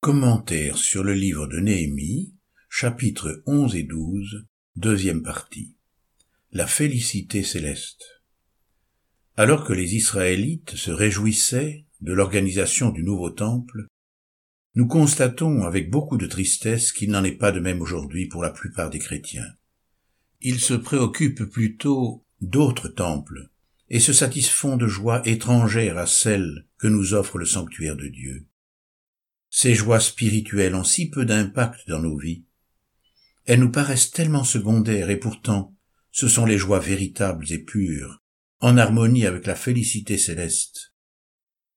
Commentaire sur le livre de Néhémie, chapitres 11 et 12, deuxième partie. La félicité céleste. Alors que les Israélites se réjouissaient de l'organisation du nouveau temple, nous constatons avec beaucoup de tristesse qu'il n'en est pas de même aujourd'hui pour la plupart des chrétiens. Ils se préoccupent plutôt d'autres temples et se satisfont de joies étrangères à celles que nous offre le sanctuaire de Dieu. Ces joies spirituelles ont si peu d'impact dans nos vies. Elles nous paraissent tellement secondaires et pourtant ce sont les joies véritables et pures, en harmonie avec la félicité céleste.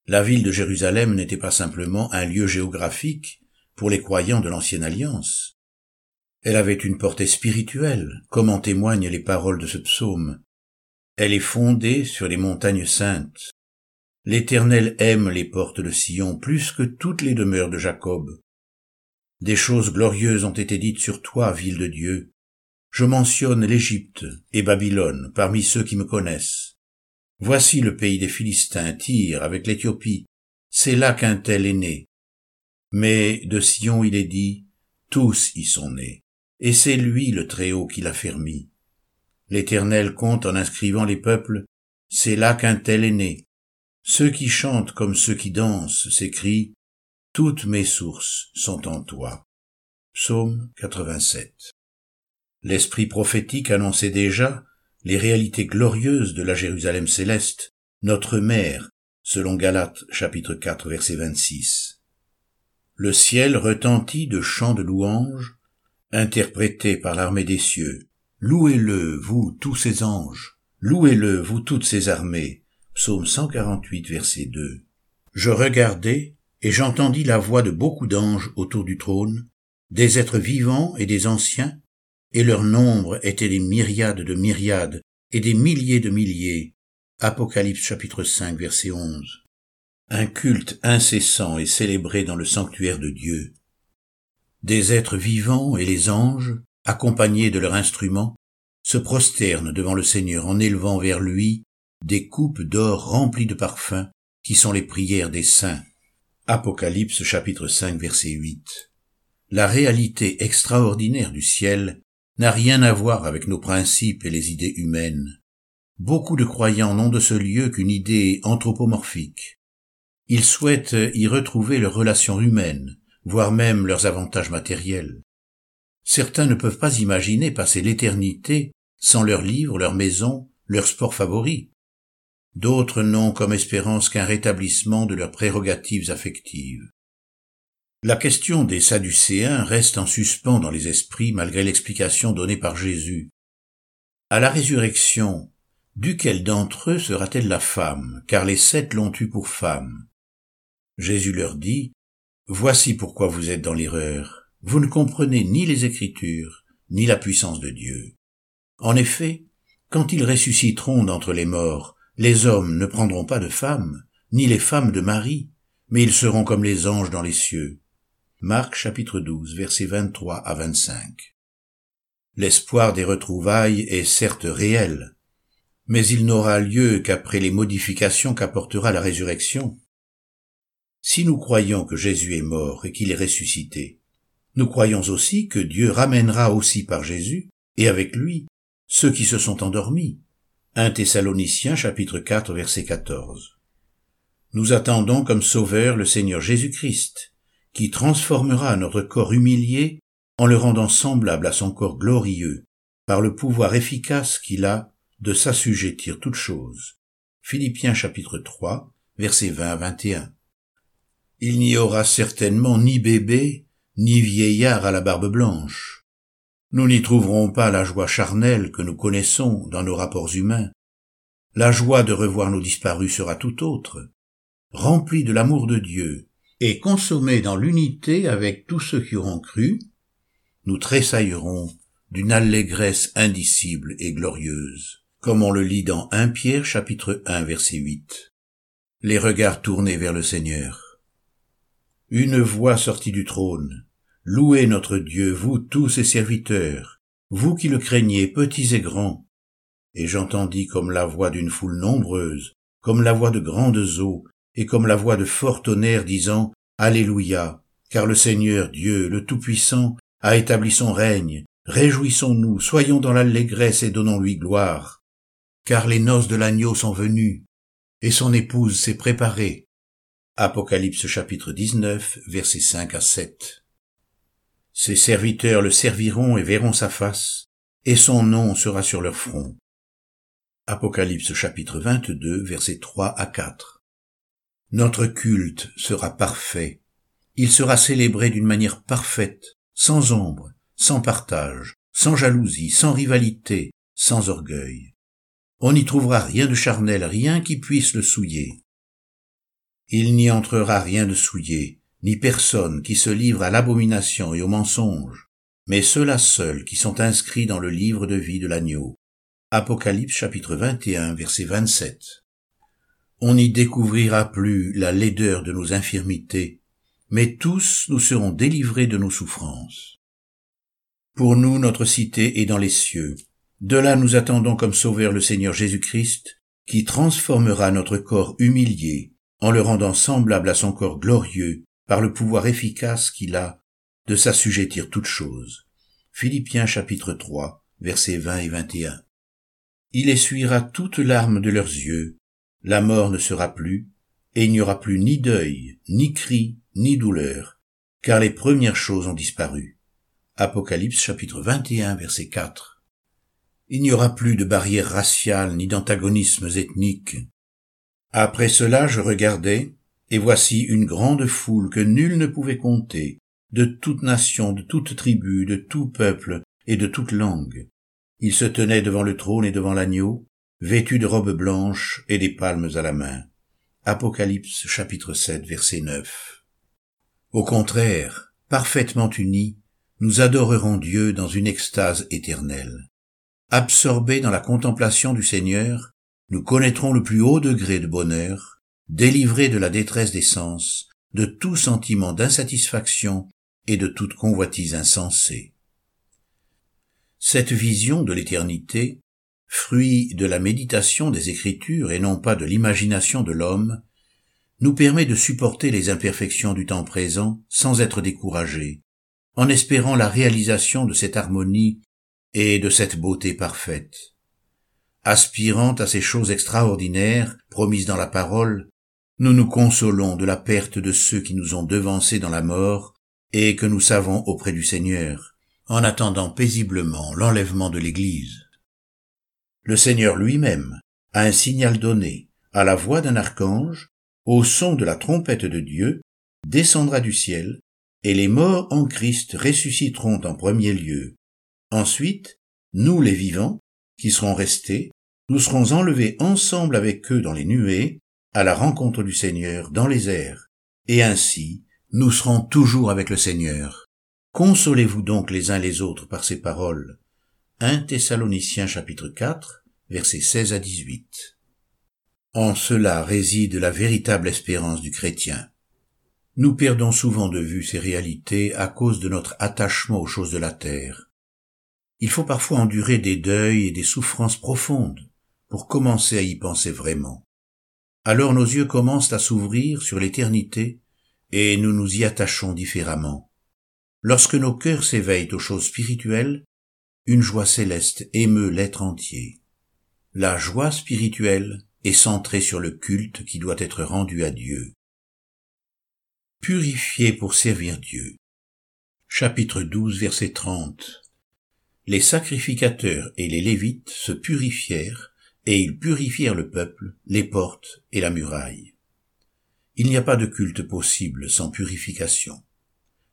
La ville de Jérusalem n'était pas simplement un lieu géographique pour les croyants de l'ancienne alliance. Elle avait une portée spirituelle, comme en témoignent les paroles de ce psaume. Elle est fondée sur les montagnes saintes. L'Éternel aime les portes de Sion plus que toutes les demeures de Jacob. Des choses glorieuses ont été dites sur toi, ville de Dieu. Je mentionne l'Égypte et Babylone parmi ceux qui me connaissent. Voici le pays des Philistins, Tyr avec l'Éthiopie. C'est là qu'un tel est né. Mais de Sion il est dit, tous y sont nés, et c'est lui le Très-Haut qui l'a fermi. L'Éternel compte en inscrivant les peuples, c'est là qu'un tel est né. Ceux qui chantent comme ceux qui dansent s'écrient Toutes mes sources sont en toi. Psaume 87. L'esprit prophétique annonçait déjà les réalités glorieuses de la Jérusalem céleste, notre mère, selon Galates chapitre 4 verset 26. Le ciel retentit de chants de louanges, interprétés par l'armée des cieux. Louez-le, vous tous ces anges, louez-le, vous toutes ces armées, Psaume 148, verset 2. Je regardai, et j'entendis la voix de beaucoup d'anges autour du trône, des êtres vivants et des anciens, et leur nombre était des myriades de myriades et des milliers de milliers. Apocalypse chapitre 5, verset 11. Un culte incessant est célébré dans le sanctuaire de Dieu. Des êtres vivants et les anges, accompagnés de leurs instruments, se prosternent devant le Seigneur en élevant vers lui des coupes d'or remplies de parfums, qui sont les prières des saints. Apocalypse chapitre 5 verset 8. La réalité extraordinaire du ciel n'a rien à voir avec nos principes et les idées humaines. Beaucoup de croyants n'ont de ce lieu qu'une idée anthropomorphique. Ils souhaitent y retrouver leurs relations humaines, voire même leurs avantages matériels. Certains ne peuvent pas imaginer passer l'éternité sans leurs livres, leurs maisons, leurs sports favoris. D'autres n'ont comme espérance qu'un rétablissement de leurs prérogatives affectives. La question des Sadducéens reste en suspens dans les esprits malgré l'explication donnée par Jésus. À la résurrection, duquel d'entre eux sera-t-elle la femme, car les sept l'ont eue pour femme? Jésus leur dit, Voici pourquoi vous êtes dans l'erreur. Vous ne comprenez ni les Écritures, ni la puissance de Dieu. En effet, quand ils ressusciteront d'entre les morts, les hommes ne prendront pas de femmes, ni les femmes de mari, mais ils seront comme les anges dans les cieux. Marc chapitre 12 versets 23 à 25. L'espoir des retrouvailles est certes réel, mais il n'aura lieu qu'après les modifications qu'apportera la résurrection. Si nous croyons que Jésus est mort et qu'il est ressuscité, nous croyons aussi que Dieu ramènera aussi par Jésus, et avec lui, ceux qui se sont endormis, 1 Thessaloniciens chapitre 4 verset 14. Nous attendons comme sauveur le Seigneur Jésus-Christ, qui transformera notre corps humilié en le rendant semblable à son corps glorieux, par le pouvoir efficace qu'il a de s'assujettir toutes choses. Philippiens chapitre 3 verset 20 à 21. Il n'y aura certainement ni bébé, ni vieillard à la barbe blanche, nous n'y trouverons pas la joie charnelle que nous connaissons dans nos rapports humains. La joie de revoir nos disparus sera tout autre, remplie de l'amour de Dieu, et consommée dans l'unité avec tous ceux qui auront cru, nous tressaillerons d'une allégresse indicible et glorieuse, comme on le lit dans 1 Pierre chapitre 1 verset 8. Les regards tournés vers le Seigneur. Une voix sortie du trône, Louez notre Dieu, vous tous ses serviteurs, vous qui le craignez, petits et grands. Et j'entendis comme la voix d'une foule nombreuse, comme la voix de grandes eaux, et comme la voix de fort tonnerre disant, Alléluia, car le Seigneur Dieu, le Tout-Puissant, a établi son règne. Réjouissons-nous, soyons dans l'allégresse et donnons-lui gloire. Car les noces de l'agneau sont venues, et son épouse s'est préparée. Apocalypse chapitre 19, versets 5 à 7. Ses serviteurs le serviront et verront sa face, et son nom sera sur leur front. Apocalypse chapitre 22, versets 3 à 4. Notre culte sera parfait. Il sera célébré d'une manière parfaite, sans ombre, sans partage, sans jalousie, sans rivalité, sans orgueil. On n'y trouvera rien de charnel, rien qui puisse le souiller. Il n'y entrera rien de souillé, ni personne qui se livre à l'abomination et au mensonge, mais ceux-là seuls qui sont inscrits dans le livre de vie de l'agneau. Apocalypse chapitre 21 verset 27. On n'y découvrira plus la laideur de nos infirmités, mais tous nous serons délivrés de nos souffrances. Pour nous, notre cité est dans les cieux. De là nous attendons comme sauveur le Seigneur Jésus-Christ, qui transformera notre corps humilié en le rendant semblable à son corps glorieux par le pouvoir efficace qu'il a de s'assujettir toutes choses. Philippiens chapitre 3, versets 20 et 21. Il essuiera toutes larmes de leurs yeux, la mort ne sera plus, et il n'y aura plus ni deuil, ni cri, ni douleur, car les premières choses ont disparu. Apocalypse chapitre 21 verset 4. Il n'y aura plus de barrières raciales ni d'antagonismes ethniques. Après cela je regardais, et voici une grande foule que nul ne pouvait compter, de toute nation, de toute tribu, de tout peuple et de toute langue, il se tenait devant le trône et devant l'agneau, vêtu de robes blanches et des palmes à la main. Apocalypse chapitre 7 verset 9. Au contraire, parfaitement unis, nous adorerons Dieu dans une extase éternelle. Absorbés dans la contemplation du Seigneur, nous connaîtrons le plus haut degré de bonheur, délivrés de la détresse des sens, de tout sentiment d'insatisfaction et de toute convoitise insensée. Cette vision de l'éternité, fruit de la méditation des Écritures et non pas de l'imagination de l'homme, nous permet de supporter les imperfections du temps présent sans être découragés, en espérant la réalisation de cette harmonie et de cette beauté parfaite. Aspirant à ces choses extraordinaires promises dans la parole, nous nous consolons de la perte de ceux qui nous ont devancés dans la mort et que nous savons auprès du Seigneur, en attendant paisiblement l'enlèvement de l'Église. Le Seigneur lui-même a un signal donné, à la voix d'un archange, au son de la trompette de Dieu, descendra du ciel, et les morts en Christ ressusciteront en premier lieu. Ensuite, nous les vivants, qui serons restés, nous serons enlevés ensemble avec eux dans les nuées, à la rencontre du Seigneur dans les airs, et ainsi nous serons toujours avec le Seigneur. Consolez-vous donc les uns les autres par ces paroles. 1 Thessaloniciens chapitre 4, versets 16 à 18. En cela réside la véritable espérance du chrétien. Nous perdons souvent de vue ces réalités à cause de notre attachement aux choses de la terre. Il faut parfois endurer des deuils et des souffrances profondes pour commencer à y penser vraiment. Alors nos yeux commencent à s'ouvrir sur l'éternité et nous nous y attachons différemment. Lorsque nos cœurs s'éveillent aux choses spirituelles, une joie céleste émeut l'être entier. La joie spirituelle est centrée sur le culte qui doit être rendu à Dieu. Purifié pour servir Dieu. Chapitre 12, verset 30. Les sacrificateurs et les Lévites se purifièrent, et ils purifièrent le peuple, les portes et la muraille. Il n'y a pas de culte possible sans purification.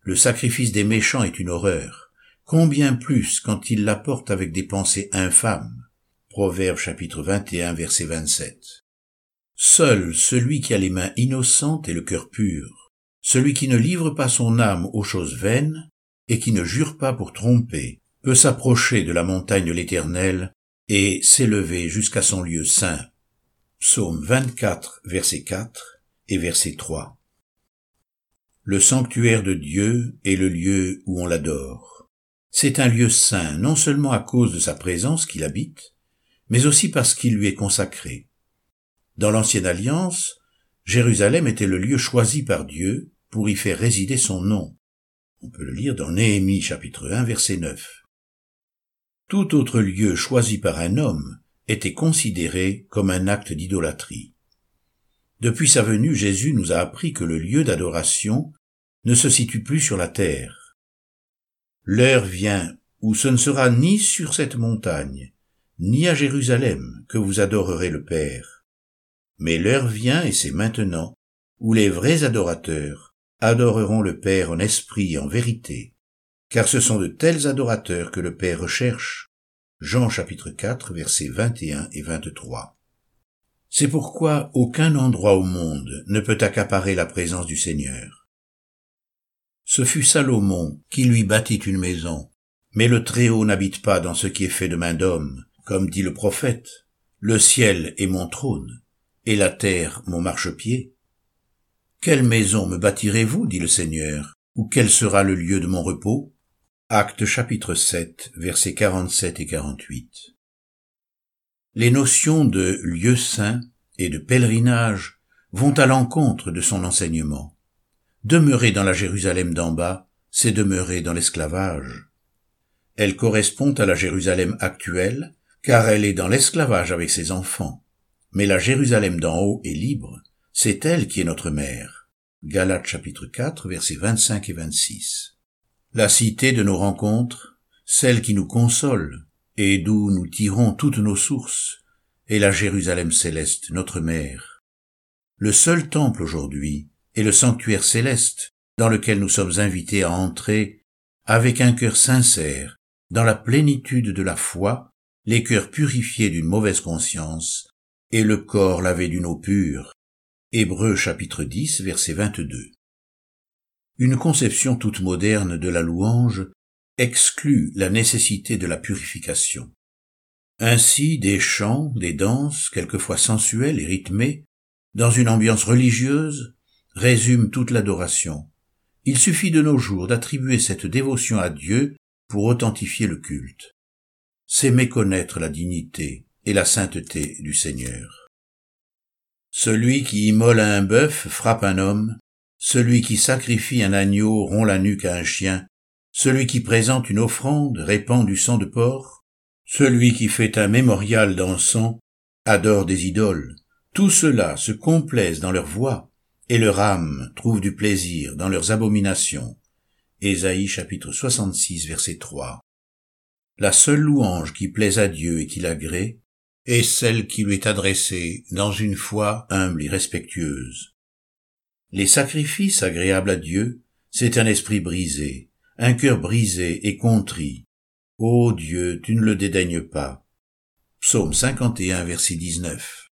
Le sacrifice des méchants est une horreur, combien plus quand ils l'apportent avec des pensées infâmes. Proverbe chapitre 21 verset 27. Seul celui qui a les mains innocentes et le cœur pur, celui qui ne livre pas son âme aux choses vaines et qui ne jure pas pour tromper, peut s'approcher de la montagne de l'Éternel et s'élever jusqu'à son lieu saint. Psaume 24 verset 4 et verset 3. Le sanctuaire de Dieu est le lieu où on l'adore. C'est un lieu saint non seulement à cause de sa présence qu'il habite, mais aussi parce qu'il lui est consacré. Dans l'ancienne alliance, Jérusalem était le lieu choisi par Dieu, pour y faire résider son nom. On peut le lire dans Néhémie chapitre 1 verset 9. Tout autre lieu choisi par un homme était considéré comme un acte d'idolâtrie. Depuis sa venue, Jésus nous a appris que le lieu d'adoration ne se situe plus sur la terre. L'heure vient où ce ne sera ni sur cette montagne, ni à Jérusalem que vous adorerez le Père. Mais l'heure vient, et c'est maintenant, où les vrais adorateurs adoreront le Père en esprit et en vérité, car ce sont de tels adorateurs que le Père recherche. Jean chapitre 4 versets 21 et 23. C'est pourquoi aucun endroit au monde ne peut accaparer la présence du Seigneur. Ce fut Salomon qui lui bâtit une maison, mais le Très-Haut n'habite pas dans ce qui est fait de main d'homme, comme dit le prophète. Le ciel est mon trône, et la terre mon marchepied. Quelle maison me bâtirez-vous, dit le Seigneur, ou quel sera le lieu de mon repos? Acte chapitre 7, versets 47 et 48. Les notions de lieu saint et de pèlerinage vont à l'encontre de son enseignement. Demeurer dans la Jérusalem d'en bas, c'est demeurer dans l'esclavage. Elle correspond à la Jérusalem actuelle, car elle est dans l'esclavage avec ses enfants. Mais la Jérusalem d'en haut est libre, c'est elle qui est notre mère. Galates chapitre 4 versets 25 et 26. La cité de nos rencontres, celle qui nous console, et d'où nous tirons toutes nos sources, est la Jérusalem céleste, notre mère. Le seul temple aujourd'hui est le sanctuaire céleste dans lequel nous sommes invités à entrer avec un cœur sincère, dans la plénitude de la foi, les cœurs purifiés d'une mauvaise conscience et le corps lavé d'une eau pure. Hébreux chapitre 10 verset 22. Une conception toute moderne de la louange exclut la nécessité de la purification. Ainsi, des chants, des danses, quelquefois sensuelles et rythmées, dans une ambiance religieuse, résument toute l'adoration. Il suffit de nos jours d'attribuer cette dévotion à Dieu pour authentifier le culte. C'est méconnaître la dignité et la sainteté du Seigneur. Celui qui immole un bœuf frappe un homme, celui qui sacrifie un agneau rompt la nuque à un chien, celui qui présente une offrande répand du sang de porc, celui qui fait un mémorial d'encens adore des idoles. Tout cela se complaisent dans leur voix, et leur âme trouve du plaisir dans leurs abominations. Ésaïe chapitre 66 verset 3. La seule louange qui plaise à Dieu et qui l'agrée est celle qui lui est adressée dans une foi humble et respectueuse. Les sacrifices agréables à Dieu, c'est un esprit brisé, un cœur brisé et contrit. Ô Dieu, tu ne le dédaignes pas. Psaume 51, verset 19.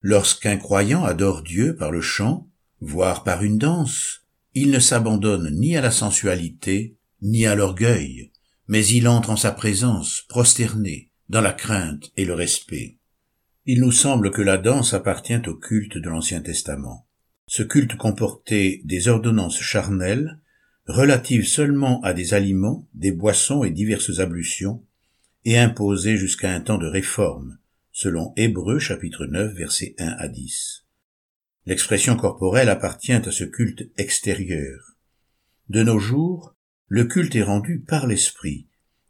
Lorsqu'un croyant adore Dieu par le chant, voire par une danse, il ne s'abandonne ni à la sensualité, ni à l'orgueil, mais il entre en sa présence, prosterné, dans la crainte et le respect. Il nous semble que la danse appartient au culte de l'Ancien Testament. Ce culte comportait des ordonnances charnelles, relatives seulement à des aliments, des boissons et diverses ablutions, et imposées jusqu'à un temps de réforme, selon Hébreux chapitre 9 versets 1 à 10. L'expression corporelle appartient à ce culte extérieur. De nos jours, le culte est rendu par l'esprit.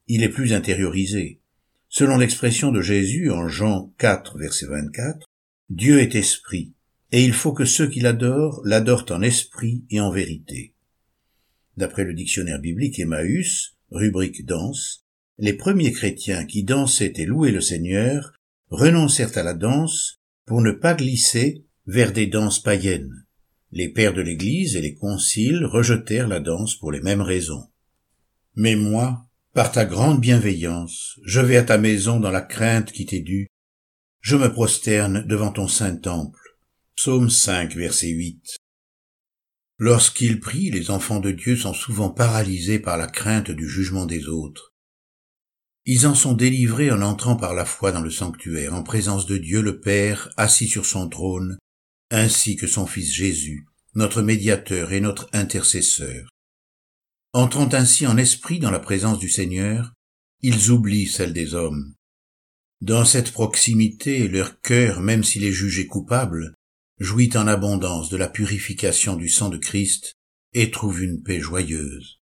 Il est plus intériorisé. Selon l'expression de Jésus en Jean 4 verset 24, Dieu est esprit, et il faut que ceux qui l'adorent l'adorent en esprit et en vérité. D'après le dictionnaire biblique Emmaüs, rubrique danse, les premiers chrétiens qui dansaient et louaient le Seigneur renoncèrent à la danse pour ne pas glisser vers des danses païennes. Les pères de l'Église et les conciles rejetèrent la danse pour les mêmes raisons. Mais moi, par ta grande bienveillance, je vais à ta maison dans la crainte qui t'est due. Je me prosterne devant ton saint temple. Psaume 5, verset 8. Lorsqu'ils prient, les enfants de Dieu sont souvent paralysés par la crainte du jugement des autres. Ils en sont délivrés en entrant par la foi dans le sanctuaire, en présence de Dieu le Père, assis sur son trône, ainsi que son Fils Jésus, notre médiateur et notre intercesseur. Entrant ainsi en esprit dans la présence du Seigneur, ils oublient celle des hommes. Dans cette proximité, leur cœur, même s'il est jugé coupable, jouit en abondance de la purification du sang de Christ et trouve une paix joyeuse.